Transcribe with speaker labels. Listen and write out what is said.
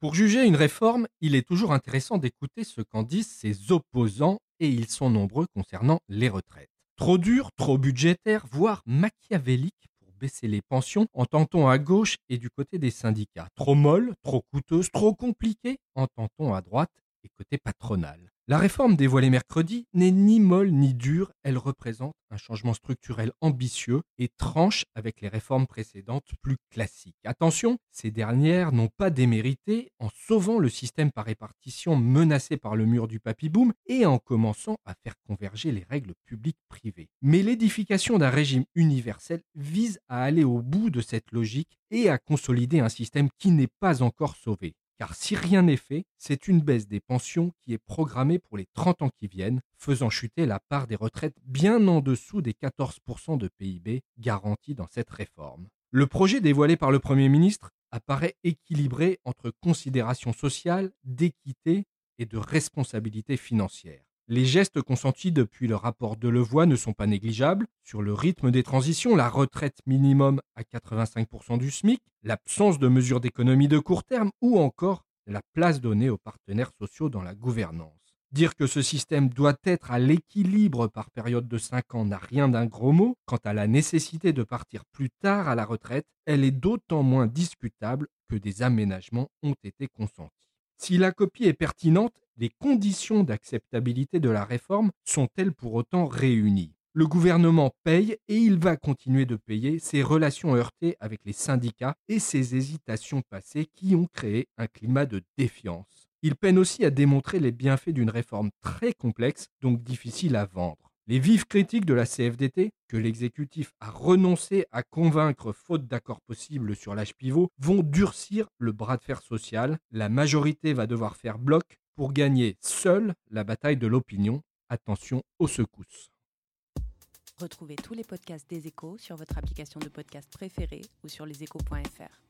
Speaker 1: Pour juger une réforme, il est toujours intéressant d'écouter ce qu'en disent ses opposants, et ils sont nombreux concernant les retraites. Trop dur, trop budgétaire, voire machiavélique pour baisser les pensions, entend-on à gauche et du côté des syndicats. Trop molle, trop coûteuse, trop compliquée, entend-on à droite et côté patronal. La réforme dévoilée mercredi n'est ni molle ni dure, elle représente un changement structurel ambitieux et tranche avec les réformes précédentes plus classiques. Attention, ces dernières n'ont pas démérité en sauvant le système par répartition menacé par le mur du papy-boom et en commençant à faire converger les règles publiques-privées. Mais l'édification d'un régime universel vise à aller au bout de cette logique et à consolider un système qui n'est pas encore sauvé. Car si rien n'est fait, c'est une baisse des pensions qui est programmée pour les 30 ans qui viennent, faisant chuter la part des retraites bien en dessous des 14% de PIB garantis dans cette réforme. Le projet dévoilé par le Premier ministre apparaît équilibré entre considérations sociales, d'équité et de responsabilité financière. Les gestes consentis depuis le rapport de Levoix ne sont pas négligeables. Sur le rythme des transitions, la retraite minimum à 85% du SMIC, l'absence de mesures d'économie de court terme ou encore la place donnée aux partenaires sociaux dans la gouvernance. Dire que ce système doit être à l'équilibre par période de 5 ans n'a rien d'un gros mot. Quant à la nécessité de partir plus tard à la retraite, elle est d'autant moins discutable que des aménagements ont été consentis. Si la copie est pertinente, les conditions d'acceptabilité de la réforme sont-elles pour autant réunies? Le gouvernement paye et il va continuer de payer ses relations heurtées avec les syndicats et ses hésitations passées qui ont créé un climat de défiance. Il peine aussi à démontrer les bienfaits d'une réforme très complexe, donc difficile à vendre. Les vives critiques de la CFDT, que l'exécutif a renoncé à convaincre faute d'accord possible sur l'âge pivot, vont durcir le bras de fer social. La majorité va devoir faire bloc pour gagner seule la bataille de l'opinion. Attention aux secousses.
Speaker 2: Retrouvez tous les podcasts des échos sur votre application de podcast préférée ou sur leséchos.fr.